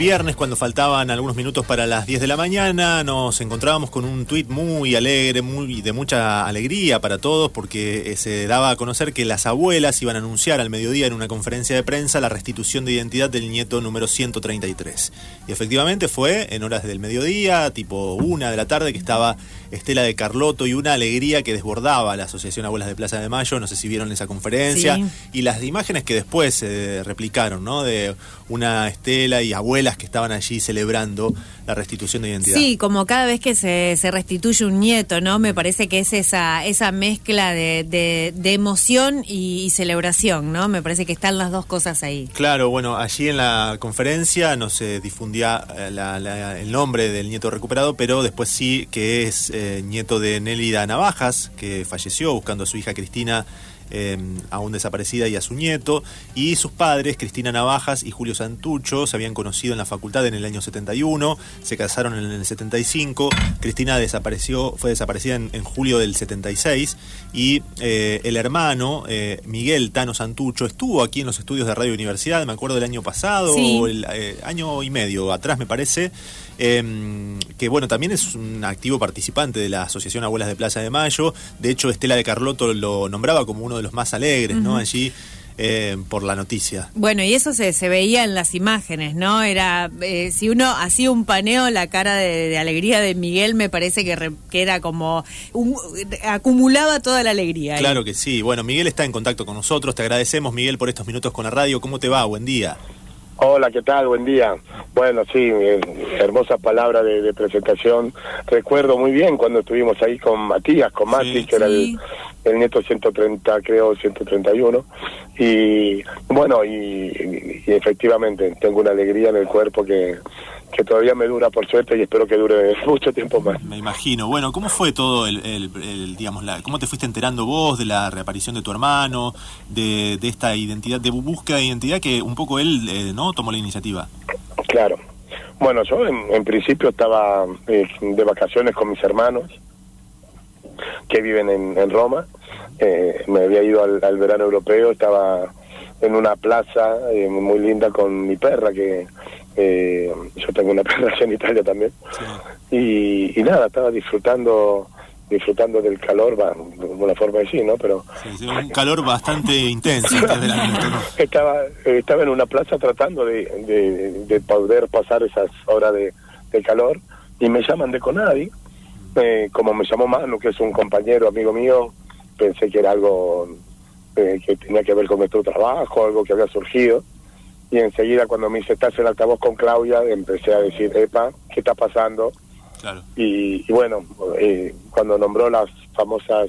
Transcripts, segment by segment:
viernes, cuando faltaban algunos minutos para las 10 de la mañana, nos encontrábamos con un tuit muy alegre, muy de mucha alegría para todos, porque eh, se daba a conocer que las abuelas iban a anunciar al mediodía en una conferencia de prensa la restitución de identidad del nieto número 133. Y efectivamente fue en horas del mediodía, tipo una de la tarde, que estaba Estela de Carloto y una alegría que desbordaba la Asociación Abuelas de Plaza de Mayo. No sé si vieron esa conferencia. Y las imágenes que después se replicaron, ¿no? De una Estela y abuelas que estaban allí celebrando la restitución de identidad. Sí, como cada vez que se, restituye un nieto, ¿no? Me parece que es esa, esa mezcla de, emoción y, celebración, ¿no? Me parece que están las dos cosas ahí. Claro, bueno, allí en la conferencia no se difundía eh, el nombre del nieto recuperado, pero después sí que es eh, nieto de Nélida Navajas, que falleció buscando a su hija Cristina Em, aún desaparecida y a su nieto, y sus padres, Cristina Navajas y Julio Santucho, se habían conocido en la facultad en el año 71, se casaron en el 75, Cristina desapareció, fue desaparecida en, julio del 76, y eh, el hermano, eh, Miguel Tano Santucho, estuvo aquí en los estudios de Radio Universidad, me acuerdo del año pasado, o el eh, año y medio atrás me parece, Em, que bueno, también es un activo participante de la Asociación Abuelas de Plaza de Mayo. De hecho, Estela de Carlotto lo nombraba como uno de los más alegres, ¿no? Allí. Eh, por la noticia. Bueno, y eso se, veía en las imágenes, ¿no? Era, eh, si uno hacía un paneo, la cara de, alegría de Miguel me parece que, era como, acumulaba toda la alegría. Claro que sí. Bueno, Miguel está en contacto con nosotros. Te agradecemos, Miguel, por estos minutos con la radio. ¿Cómo te va? Buen día. Hola, ¿qué tal? Buen día. Bueno, sí, eh, hermosa palabra de, presentación. Recuerdo muy bien cuando estuvimos ahí con Matías, con Mati, que era el, el, nieto 130, creo, 131. Y bueno, y efectivamente tengo una alegría en el cuerpo que, que todavía me dura por suerte y espero que dure mucho tiempo más. Me imagino. Bueno, ¿cómo fue todo el, digamos, la, cómo te fuiste enterando vos de la reaparición de tu hermano, de, de esta identidad, de búsqueda de identidad que un poco él, eh, ¿no? Tomó la iniciativa. Claro. Bueno, yo en, principio estaba eh, de vacaciones con mis hermanos que viven en, Roma. Eh, me había ido al, al, verano europeo, estaba en una plaza muy linda con mi perra que eh, yo tengo una perra en Italia también. Y, nada, estaba disfrutando disfrutando del calor, va, de una forma de decir, ¿no? Pero... un calor bastante intenso. estaba, estaba en una plaza tratando de, de, poder pasar esas horas de, calor y me llaman de Conadi, eh, como me llamó Manu, que es un compañero, amigo mío, pensé que era algo eh, que tenía que ver con nuestro trabajo, algo que había surgido y enseguida cuando me dice, estás en altavoz con Claudia, empecé a decir, epa, ¿qué está pasando? Y, bueno, eh, cuando nombró las famosas,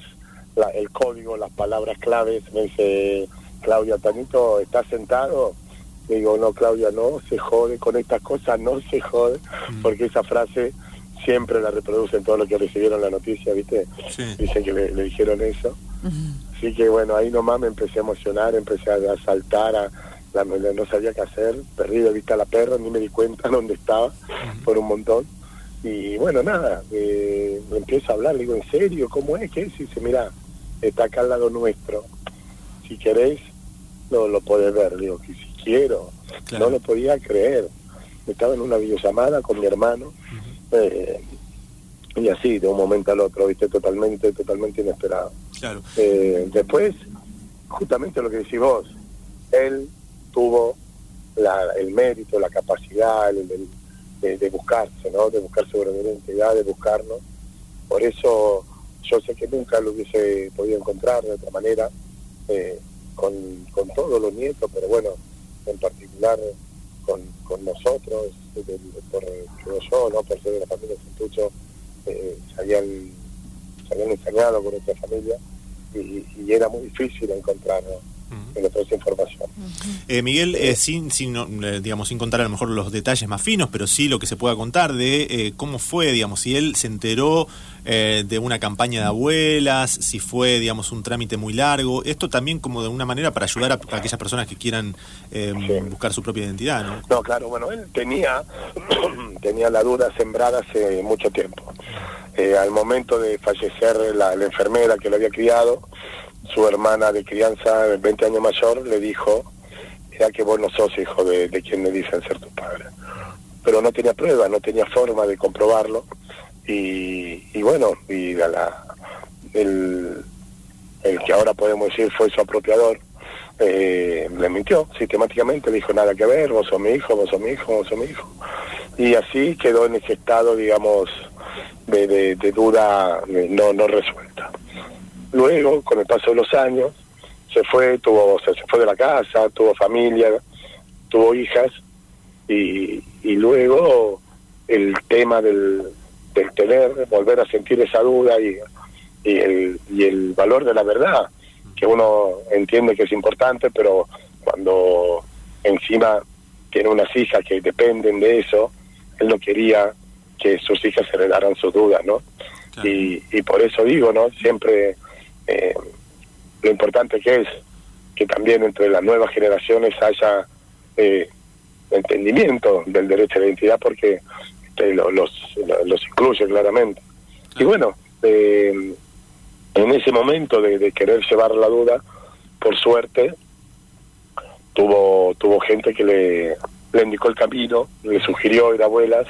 el código, las palabras claves, me dice, Claudia, Tanito, ¿estás sentado? Le digo, no, Claudia, no se jode con estas cosas, no se jode, mm. porque esa frase siempre la reproducen todos los que recibieron la noticia, ¿viste? Dicen que le, dijeron eso. Así que bueno, ahí nomás me empecé a emocionar, empecé a saltar, a, no sabía qué hacer, perdí de vista a la perra, ni me di cuenta dónde estaba por un montón. Y bueno, nada, eh, empiezo a hablar, le digo, ¿en serio? ¿Cómo es? ¿Qué es? Y dice, mira, está acá al lado nuestro. Si queréis, no lo podés ver. digo, que si quiero, no lo podía creer. Estaba en una videollamada con mi hermano. Eh, y así, de un momento al otro, viste, totalmente, totalmente inesperado. Claro. Eh, después, justamente lo que decís vos, él tuvo el mérito, la capacidad de, buscarse, ¿no? De buscar su verdadera identidad, de buscarnos. Por eso yo sé que nunca lo hubiese podido encontrar de otra manera eh, con, todos los nietos, pero bueno, en particular con, nosotros, por, yo, ¿no? por ser de la familia Santucho, eh, se, habían, se habían enseñado con nuestra familia y, y era muy difícil encontrarnos información. Eh, Miguel, eh, sin, sin, eh, digamos, sin contar a lo mejor los detalles más finos, pero sí lo que se pueda contar de cómo fue, digamos, si él se enteró de una campaña de abuelas, si fue, digamos, un trámite muy largo, esto también como de una manera para ayudar a, aquellas personas que quieran buscar su propia identidad, ¿no? No, claro, bueno, él tenía, tenía la duda sembrada hace mucho tiempo. al momento de fallecer la, la enfermera que lo había criado, su hermana de crianza, 20 años mayor, le dijo, ya que vos no sos hijo de, quien me dicen ser tu padre. pero no tenía prueba, no tenía forma de comprobarlo. Y, y bueno, y el, que ahora podemos decir fue su apropiador, eh, le mintió sistemáticamente, dijo nada que ver, vos sos mi hijo, vos sos mi hijo, vos sos mi hijo. Y así quedó en ese estado, digamos, de, de, duda no, no resuelta. Luego, con el paso de los años, se fue, tuvo, se fue de la casa, tuvo familia, tuvo hijas, y, y luego el tema del, del tener, volver a sentir esa duda y, y, el, y el valor de la verdad, que uno entiende que es importante, pero cuando encima tiene unas hijas que dependen de eso, él no quería que sus hijas se heredaran sus dudas, ¿no? Y, y por eso digo, ¿no? Siempre eh, lo importante que es que también entre las nuevas generaciones haya eh, entendimiento del derecho a la identidad porque este, los, los, incluye claramente. Y bueno, eh, en ese momento de, querer llevar la duda, por suerte, tuvo, tuvo gente que le, le indicó el camino, le sugirió ir a abuelas,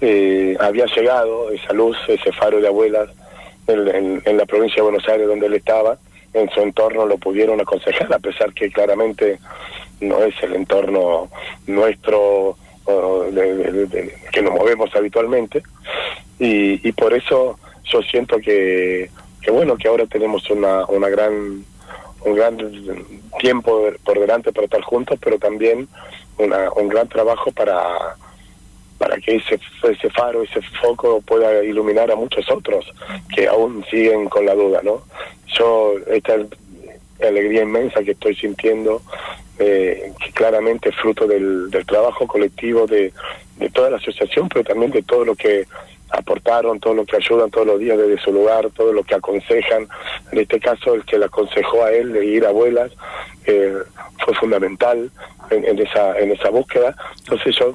eh, había llegado esa luz, ese faro de abuelas en, en, la provincia de Buenos Aires donde él estaba, en su entorno lo pudieron aconsejar, a pesar que claramente no es el entorno nuestro que nos movemos habitualmente, y, y por eso yo siento que que bueno que ahora tenemos una, una gran un gran tiempo por delante para estar juntos, pero también una, un gran trabajo para para que ese, ese faro, ese foco pueda iluminar a muchos otros que aún siguen con la duda, ¿no? Yo, esta alegría inmensa que estoy sintiendo, eh, que claramente es fruto del, trabajo colectivo de, toda la asociación, pero también de todo lo que aportaron, todo lo que ayudan todos los días desde su lugar, todo lo que aconsejan. En este caso, el que le aconsejó a él de ir a abuelas eh, fue fundamental en, esa, en esa búsqueda. Entonces yo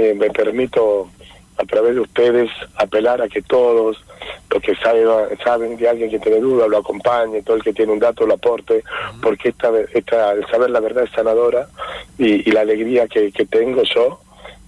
eh, me permito a través de ustedes apelar a que todos los que saben, saben de alguien que tiene duda lo acompañe, todo el que tiene un dato lo aporte, porque esta, esta, el saber la verdad es sanadora y, y la alegría que, que tengo yo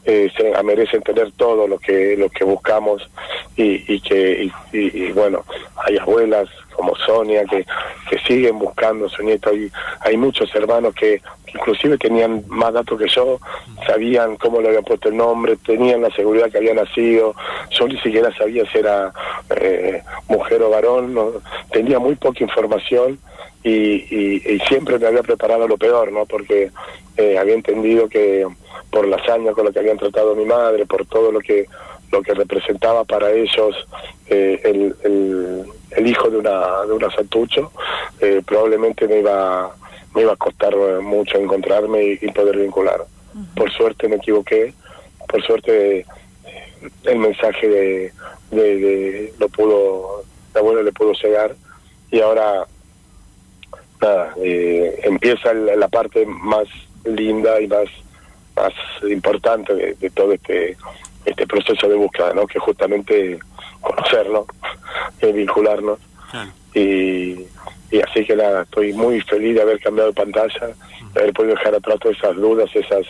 eh, se merecen tener todo lo que lo que buscamos y, y que y, bueno hay abuelas como Sonia que, que siguen buscando su nieto. Hay hay muchos hermanos que, inclusive tenían más datos que yo sabían cómo le había puesto el nombre tenían la seguridad que había nacido. Yo ni siquiera sabía si era eh, mujer o varón no, tenía muy poca información y, y, siempre me había preparado lo peor no porque eh, había entendido que por la hazaña con la que habían tratado a mi madre, por todo lo que lo que representaba para ellos eh, el, el, hijo de una de una santucho, eh, probablemente me iba me iba a costar mucho encontrarme y, poder vincular. Por suerte me equivoqué, por suerte eh, el mensaje de, de, lo pudo, la abuelo le pudo llegar y ahora nada, empieza la parte más linda y más más importante de, todo este este proceso de búsqueda, ¿no? Que justamente conocerlo, eh, vincularnos. Y, y así que nada, estoy muy feliz de haber cambiado de pantalla, de haber podido dejar atrás todas esas dudas, esas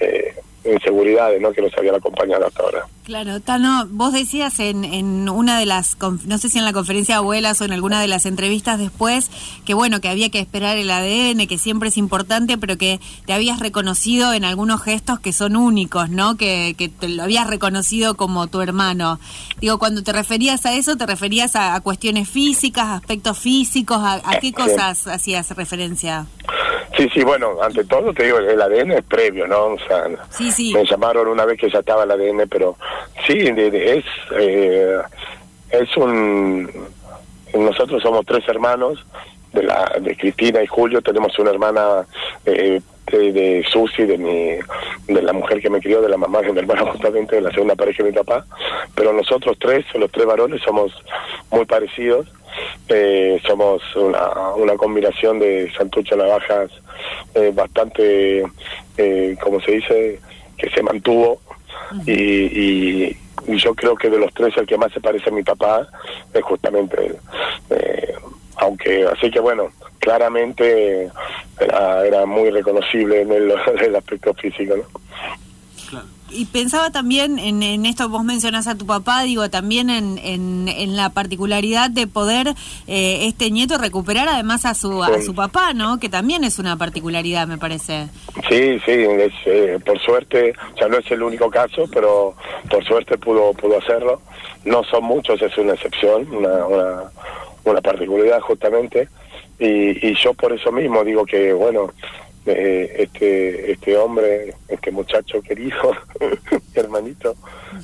eh, inseguridades ¿no? que nos habían acompañado hasta ahora. Claro, Tano, vos decías en, en una de las, no sé si en la conferencia de abuelas o en alguna de las entrevistas después, que bueno, que había que esperar el ADN, que siempre es importante, pero que te habías reconocido en algunos gestos que son únicos, ¿no? Que, que te lo habías reconocido como tu hermano. Digo, cuando te referías a eso, ¿te referías a, cuestiones físicas, aspectos físicos? ¿A, qué cosas hacías referencia? Sí, sí, bueno, ante todo te digo, el ADN es previo, ¿no? O sea, me llamaron una vez que ya estaba el ADN, pero sí, es, eh, es un... Nosotros somos tres hermanos, de, la, de Cristina y Julio, tenemos una hermana eh, de, de Susi, de, mi, de la mujer que me crió, de la mamá de mi hermana, justamente de la segunda pareja de mi papá, pero nosotros tres, los tres varones, somos muy parecidos. Eh, somos una, una combinación de Santucho Navajas eh, bastante, eh, como se dice, que se mantuvo. Y, y, yo creo que de los tres el que más se parece a mi papá es justamente eh, aunque así que bueno claramente era, era muy reconocible en el, el aspecto físico ¿no? y pensaba también en, en, esto, vos mencionás a tu papá, digo, también en, en, la particularidad de poder eh, este nieto recuperar además a su, a su papá, ¿no? Que también es una particularidad, me parece. Sí, sí, es, eh, por suerte, ya no es el único caso, pero por suerte pudo, pudo hacerlo. No son muchos, es una excepción, una, una, una particularidad justamente. Y, y yo por eso mismo digo que, bueno, eh, este este hombre, este muchacho querido, hermanito,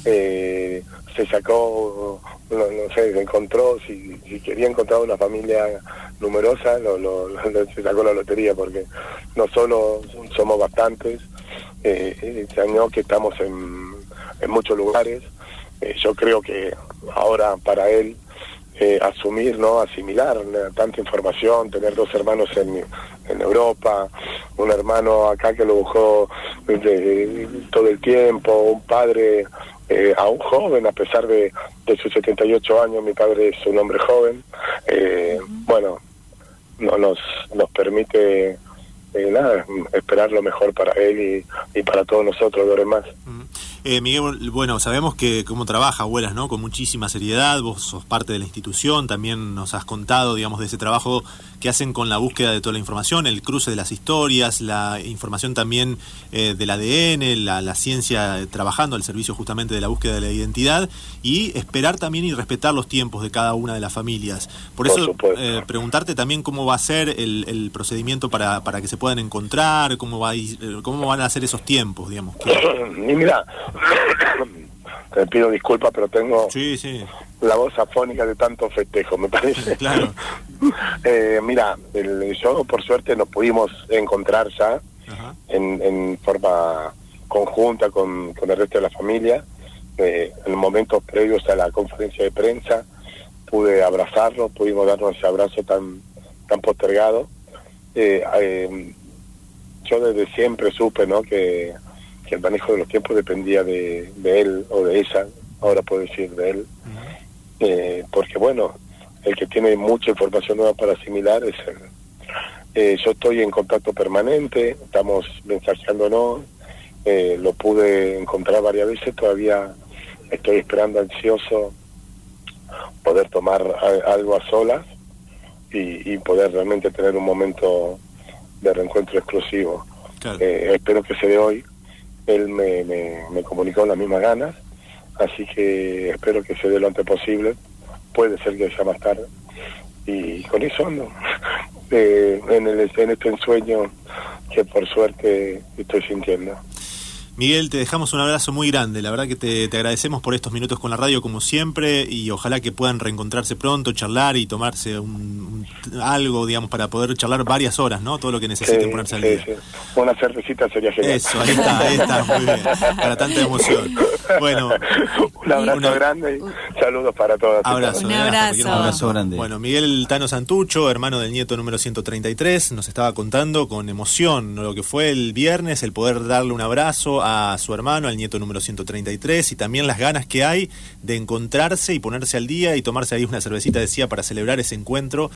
eh, se sacó, no, sé, se encontró, si, si, quería encontrar una familia numerosa, lo, lo, se sacó la lotería, porque no solo somos bastantes, eh, este año que estamos en, en muchos lugares, eh, yo creo que ahora para él eh, asumir, ¿no? Asimilar tanta información, tener dos hermanos en, en Europa, un hermano acá que lo buscó todo el tiempo, un padre eh, aún joven, a pesar de, de, sus 78 años, mi padre es un hombre joven, eh, bueno, no, nos, nos permite eh, nada, esperar lo mejor para él y, y para todos nosotros, los demás. Eh, Miguel, bueno, sabemos que cómo trabaja Abuelas, ¿no? Con muchísima seriedad, vos sos parte de la institución, también nos has contado, digamos, de ese trabajo que hacen con la búsqueda de toda la información, el cruce de las historias, la información también eh, del ADN, la, ciencia trabajando al servicio justamente de la búsqueda de la identidad y esperar también y respetar los tiempos de cada una de las familias. Por eso, eh, preguntarte también cómo va a ser el, procedimiento para, para que se puedan encontrar, cómo, va a cómo van a ser esos tiempos, digamos. Y mira, te pido disculpas, pero tengo la voz afónica de tanto festejo, me parece. Claro. eh, mira, el, yo por suerte nos pudimos encontrar ya en, en, forma conjunta con, con, el resto de la familia. Eh, en momentos previos a la conferencia de prensa pude abrazarlo, pudimos darnos ese abrazo tan, tan postergado. Eh, eh, yo desde siempre supe ¿no? que que el manejo de los tiempos dependía de, él o de ella, ahora puedo decir de él, eh, porque bueno, el que tiene mucha información nueva para asimilar es él. Eh, yo estoy en contacto permanente, estamos mensajeándonos, eh, lo pude encontrar varias veces, todavía estoy esperando ansioso poder tomar algo a solas y, poder realmente tener un momento de reencuentro exclusivo. espero que se dé hoy, él me, me, comunicó las mismas ganas, así que espero que se dé lo antes posible, puede ser que sea más tarde, y con eso ando, eh, en, el, en este ensueño que por suerte estoy sintiendo. Miguel, te dejamos un abrazo muy grande. La verdad que te, agradecemos por estos minutos con la radio como siempre y ojalá que puedan reencontrarse pronto, charlar y tomarse un, algo, digamos, para poder charlar varias horas, ¿no? Todo lo que necesiten ponerse al día. Una cervecita sería genial. Eso, ahí está, ahí está, muy bien. Para tanta emoción. Bueno. un abrazo grande y saludos para todos. Abrazo, un abrazo. Un abrazo grande. Bueno, Miguel Tano Santucho, hermano del nieto número 133, nos estaba contando con emoción lo que fue el viernes, el poder darle un abrazo a su hermano, al nieto número 133, y también las ganas que hay de encontrarse y ponerse al día y tomarse ahí una cervecita, decía, para celebrar ese encuentro